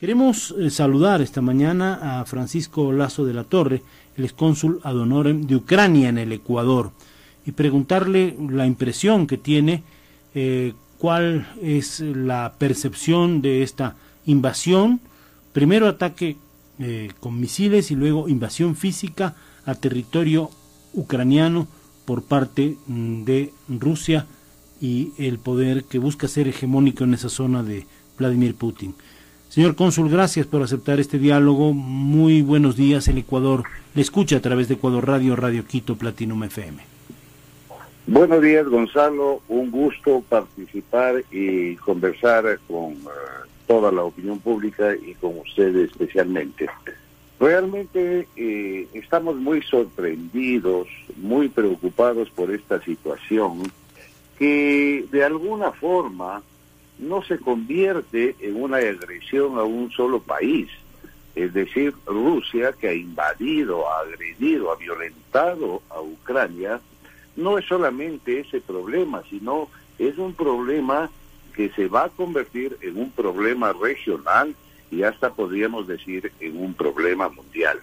Queremos eh, saludar esta mañana a Francisco Lazo de la Torre, el excónsul ad honorem de Ucrania en el Ecuador, y preguntarle la impresión que tiene, eh, cuál es la percepción de esta invasión, primero ataque eh, con misiles y luego invasión física a territorio ucraniano por parte mm, de Rusia y el poder que busca ser hegemónico en esa zona de Vladimir Putin. Señor cónsul, gracias por aceptar este diálogo. Muy buenos días, el Ecuador. Le escucha a través de Ecuador Radio, Radio Quito, Platinum FM. Buenos días, Gonzalo. Un gusto participar y conversar con eh, toda la opinión pública y con ustedes especialmente. Realmente eh, estamos muy sorprendidos, muy preocupados por esta situación que de alguna forma no se convierte en una agresión a un solo país. Es decir, Rusia, que ha invadido, ha agredido, ha violentado a Ucrania, no es solamente ese problema, sino es un problema que se va a convertir en un problema regional y hasta podríamos decir en un problema mundial.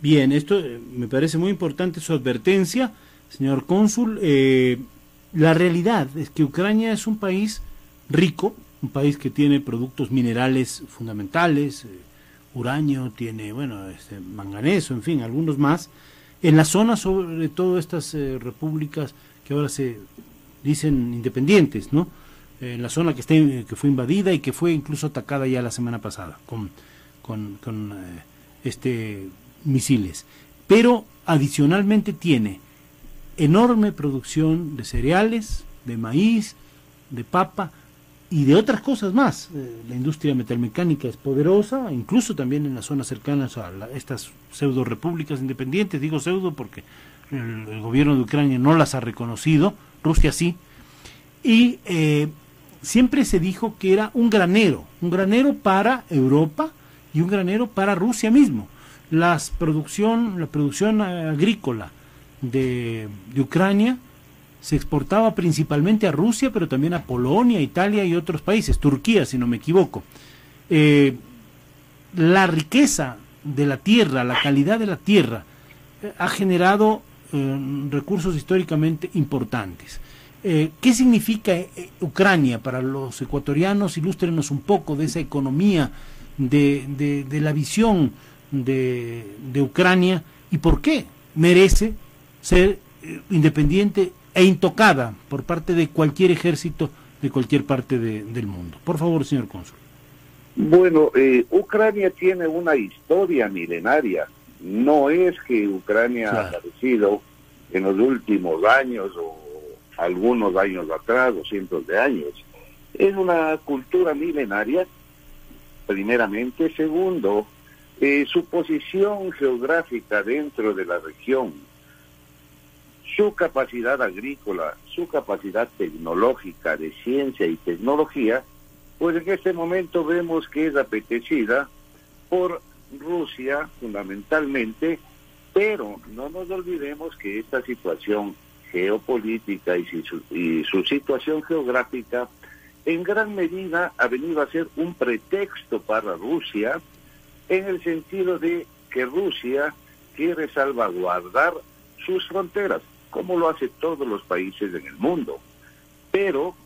Bien, esto eh, me parece muy importante su advertencia, señor cónsul. Eh, la realidad es que Ucrania es un país rico, un país que tiene productos minerales fundamentales, eh, uranio, tiene, bueno, este, manganeso, en fin, algunos más. En la zona, sobre todo estas eh, repúblicas que ahora se dicen independientes, ¿no? en la zona que, está, que fue invadida y que fue incluso atacada ya la semana pasada con, con, eh, este, misiles. Pero adicionalmente tiene enorme producción de cereales, de maíz, de papa, y de otras cosas más. Eh, la industria metalmecánica es poderosa, incluso también en las zonas cercanas a estas pseudo repúblicas independientes, digo pseudo porque el, gobierno de Ucrania no las ha reconocido, Rusia sí, y eh, siempre se dijo que era un granero, un granero para Europa y un granero para Rusia mismo. Las producción, la producción agrícola de Ucrania se exportaba principalmente a Rusia, pero también a Polonia, Italia y otros países, Turquía, si no me equivoco. Eh, la riqueza de la tierra, la calidad de la tierra, eh, ha generado eh, recursos históricamente importantes. ¿Qué significa Ucrania para los ecuatorianos? Ilústrenos un poco de esa economía, de, la visión de Ucrania y por qué merece ser independiente e intocada por parte de cualquier ejército de cualquier parte del mundo. Por favor, señor cónsul. Bueno, eh, Ucrania tiene una historia milenaria. No es que Ucrania ha aparecido en los últimos años o algunos años atrás o cientos de años. Es una cultura milenaria, primeramente. Segundo, eh, su posición geográfica dentro de la región su capacidad agrícola, su capacidad tecnológica de ciencia y tecnología, pues en este momento vemos que es apetecida por Rusia fundamentalmente, pero no nos olvidemos que esta situación geopolítica y su, y su situación geográfica en gran medida ha venido a ser un pretexto para Rusia en el sentido de que Rusia quiere salvaguardar sus fronteras como lo hace todos los países en el mundo. Pero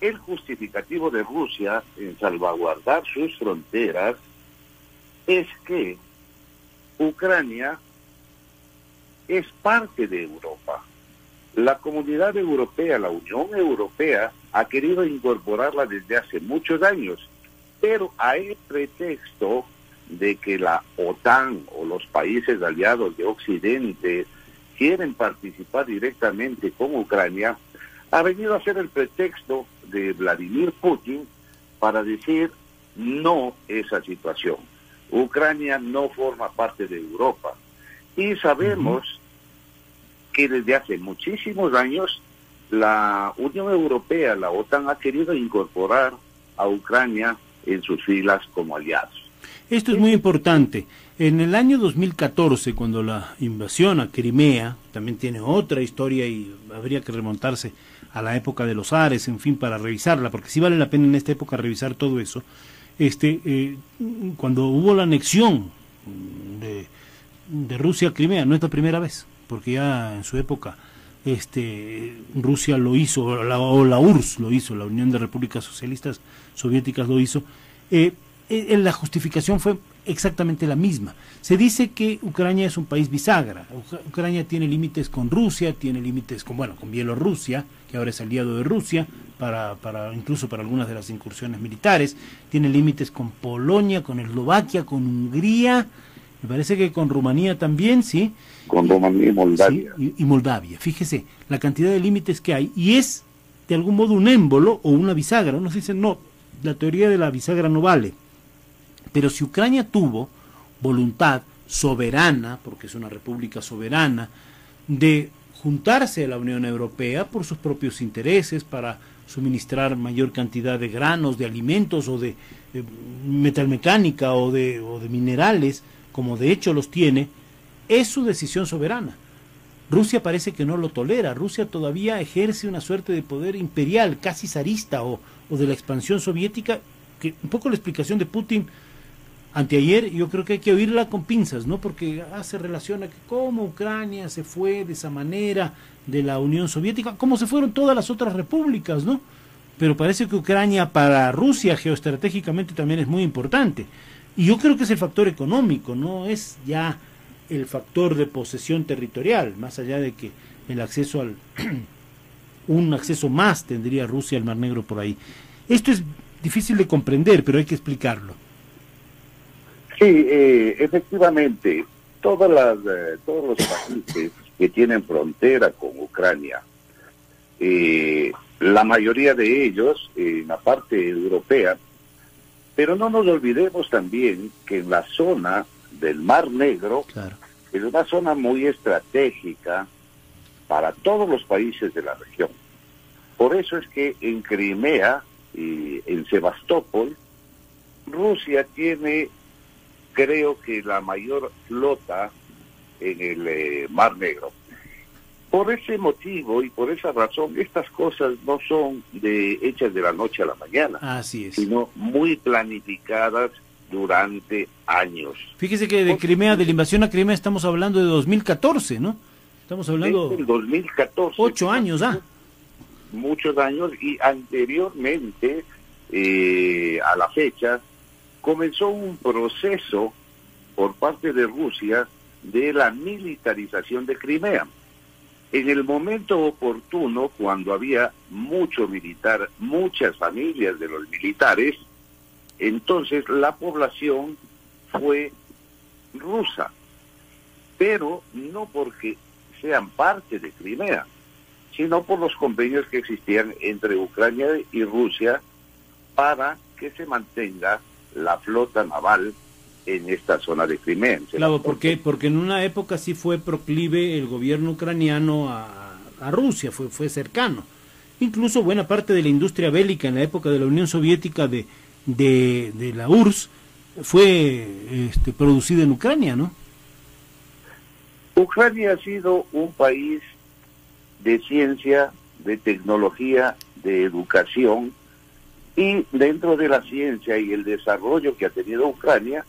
el justificativo de Rusia en salvaguardar sus fronteras es que Ucrania es parte de Europa. La comunidad europea, la Unión Europea, ha querido incorporarla desde hace muchos años, pero a el pretexto de que la OTAN o los países aliados de Occidente quieren participar directamente con Ucrania, ha venido a ser el pretexto de Vladimir Putin para decir no esa situación. Ucrania no forma parte de Europa. Y sabemos que desde hace muchísimos años la Unión Europea, la OTAN, ha querido incorporar a Ucrania en sus filas como aliados. Esto es muy importante. En el año 2014, cuando la invasión a Crimea, también tiene otra historia y habría que remontarse a la época de los Ares, en fin, para revisarla, porque sí vale la pena en esta época revisar todo eso. Este, eh, cuando hubo la anexión de, de Rusia a Crimea, no es la primera vez, porque ya en su época este, Rusia lo hizo, o la, URSS lo hizo, la Unión de Repúblicas Socialistas Soviéticas lo hizo, eh, eh, la justificación fue exactamente la misma. Se dice que Ucrania es un país bisagra. Ucrania tiene límites con Rusia, tiene límites con, bueno, con Bielorrusia, que ahora es aliado de Rusia, para, para, incluso para algunas de las incursiones militares, tiene límites con Polonia, con Eslovaquia, con Hungría, me parece que con Rumanía también, sí. Con Rumanía y Moldavia. y, Moldavia. Fíjese la cantidad de límites que hay. Y es de algún modo un émbolo o una bisagra. Unos dicen, no, la teoría de la bisagra no vale. Pero si Ucrania tuvo voluntad soberana, porque es una república soberana, de juntarse a la Unión Europea por sus propios intereses, para suministrar mayor cantidad de granos, de alimentos o de eh, metalmecánica o de, o de minerales, como de hecho los tiene, es su decisión soberana. Rusia parece que no lo tolera. Rusia todavía ejerce una suerte de poder imperial, casi zarista o, de la expansión soviética, que un poco la explicación de Putin anteayer, yo creo que hay que oírla con pinzas, ¿no? Porque hace relación a que cómo Ucrania se fue de esa manera de la Unión Soviética, cómo se fueron todas las otras repúblicas, ¿no? Pero parece que Ucrania para Rusia geoestratégicamente también es muy importante. Y yo creo que es el factor económico, no es ya el factor de posesión territorial, más allá de que el acceso al un acceso más tendría Rusia al Mar Negro por ahí. Esto es difícil de comprender, pero hay que explicarlo. Sí, eh, efectivamente, todas las, eh, todos los países que tienen frontera con Ucrania, eh, la mayoría de ellos, en la parte europea, pero no nos olvidemos también que en la zona del Mar Negro es una zona muy estratégica para todos los países de la región. Por eso es que en Crimea y en Sebastopol, Rusia tiene, creo que la mayor flota en el eh, Mar Negro. Por ese motivo y por esa razón, estas cosas no son de hechas de la noche a la mañana, Así es. sino muy planificadas durante años. Fíjese que de Crimea, de la invasión a Crimea, estamos hablando de 2014, ¿no? Estamos hablando... de 2014. Ocho años, ¿ah? Muchos años y anteriormente, eh, a la fecha, comenzó un proceso por parte de Rusia de la militarización de Crimea. En el momento oportuno, cuando había mucho militar, muchas familias de los militares, entonces la población fue rusa, pero no porque sean parte de Crimea, sino por los convenios que existían entre Ucrania y Rusia para que se mantenga la flota naval en esta zona de Crimea. Claro, porque porque en una época sí fue proclive el gobierno ucraniano a, a, Rusia, fue fue cercano. Incluso buena parte de la industria bélica en la época de la Unión Soviética de de, de la URSS fue este, producida en Ucrania, ¿no? Ucrania ha sido un país de ciencia, de tecnología, de educación, y dentro de la ciencia y el desarrollo que ha tenido Ucrania,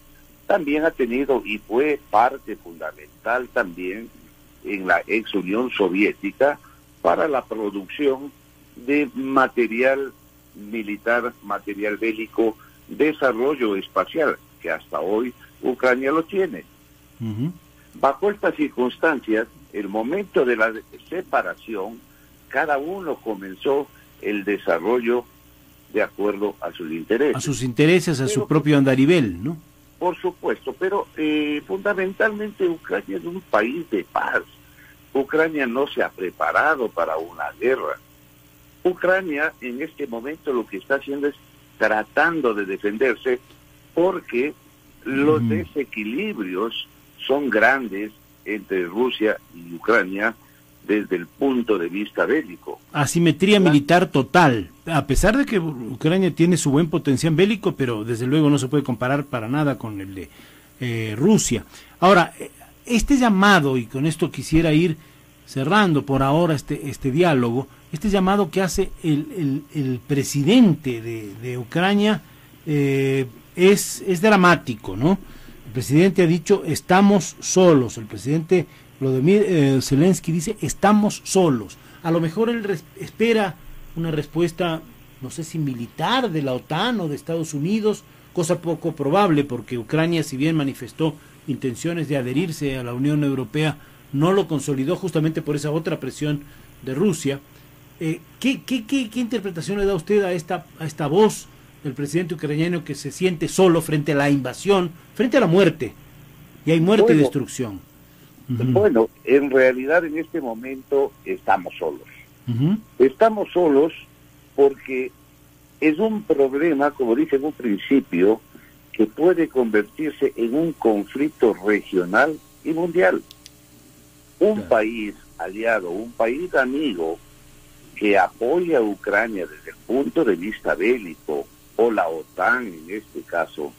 también ha tenido y fue parte fundamental también en la ex Unión Soviética para la producción de material militar, material bélico, desarrollo espacial, que hasta hoy Ucrania lo tiene. Bajo estas circunstancias, el momento de la separación, cada uno comenzó el desarrollo de acuerdo a sus intereses. A sus intereses, a su propio andarivel, ¿no? Por supuesto, pero eh, fundamentalmente Ucrania es un país de paz. Ucrania no se ha preparado para una guerra. Ucrania en este momento lo que está haciendo es tratando de defenderse porque los desequilibrios son grandes entre Rusia y Ucrania desde el punto de vista bélico. Asimetría militar total, a pesar de que Ucrania tiene su buen potencial bélico, pero desde luego no se puede comparar para nada con el de eh, Rusia. Ahora, este llamado, y con esto quisiera ir cerrando por ahora este, este diálogo, este llamado que hace el, el, presidente de, Ucrania eh, es, es dramático, ¿no? El presidente ha dicho, estamos solos. El presidente Vladimir eh, Zelensky dice, estamos solos. A lo mejor él espera una respuesta, no sé si militar de la OTAN o de Estados Unidos, cosa poco probable porque Ucrania, si bien manifestó intenciones de adherirse a la Unión Europea, no lo consolidó justamente por esa otra presión de Rusia. Eh, ¿qué, qué, qué, qué, interpretación le da usted a esta, a esta voz del presidente ucraniano que se siente solo frente a la invasión, frente a la muerte? Y hay muerte y destrucción. Bueno, en realidad en este momento estamos solos. Estamos solos porque es un problema, como dije en un principio, que puede convertirse en un conflicto regional y mundial. Un país aliado, un país amigo que apoya a Ucrania desde el punto de vista bélico, o la OTAN en este caso,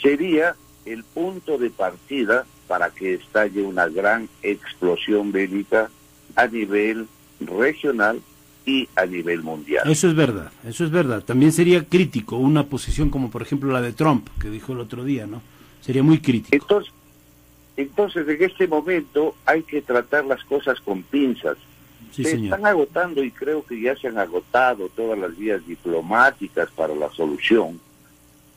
sería el punto de partida para que estalle una gran explosión bélica a nivel regional y a nivel mundial. Eso es verdad, eso es verdad. También sería crítico una posición como por ejemplo la de Trump, que dijo el otro día, ¿no? Sería muy crítico. Entonces, entonces en este momento hay que tratar las cosas con pinzas. se están agotando y creo que ya se han agotado todas las vías diplomáticas para la solución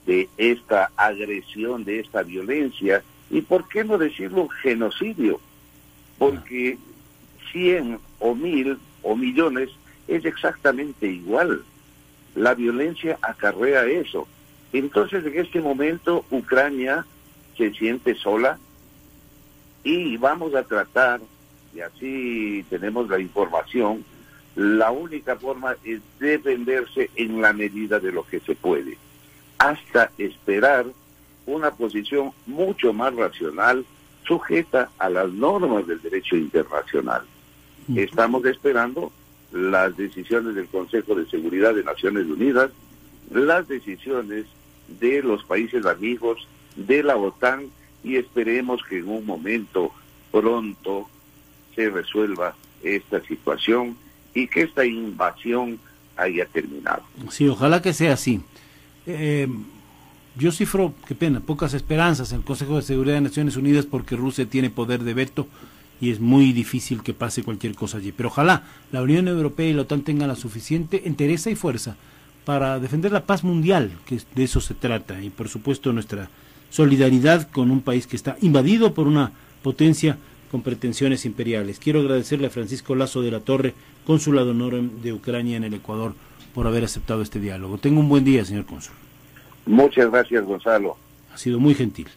de esta agresión, de esta violencia y por qué no decirlo genocidio, porque cien o mil o millones es exactamente igual. La violencia acarrea eso. Entonces en este momento Ucrania se siente sola y vamos a tratar, y así tenemos la información, la única forma es defenderse en la medida de lo que se puede, hasta esperar una posición mucho más racional, sujeta a las normas del derecho internacional. Estamos esperando las decisiones del Consejo de Seguridad de Naciones Unidas, las decisiones de los países amigos, de la OTAN, y esperemos que en un momento pronto se resuelva esta situación y que esta invasión haya terminado. Sí, ojalá que sea así. Eh, yo cifro, qué pena, pocas esperanzas en el Consejo de Seguridad de Naciones Unidas porque Rusia tiene poder de veto y es muy difícil que pase cualquier cosa allí. Pero ojalá la Unión Europea y la OTAN tengan la suficiente entereza y fuerza para defender la paz mundial, que de eso se trata, y por supuesto nuestra solidaridad con un país que está invadido por una potencia con pretensiones imperiales. Quiero agradecerle a Francisco Lazo de la Torre, cónsul de honor de Ucrania en el Ecuador, por haber aceptado este diálogo. Tenga un buen día, señor cónsul. Muchas gracias, Gonzalo. Ha sido muy gentil.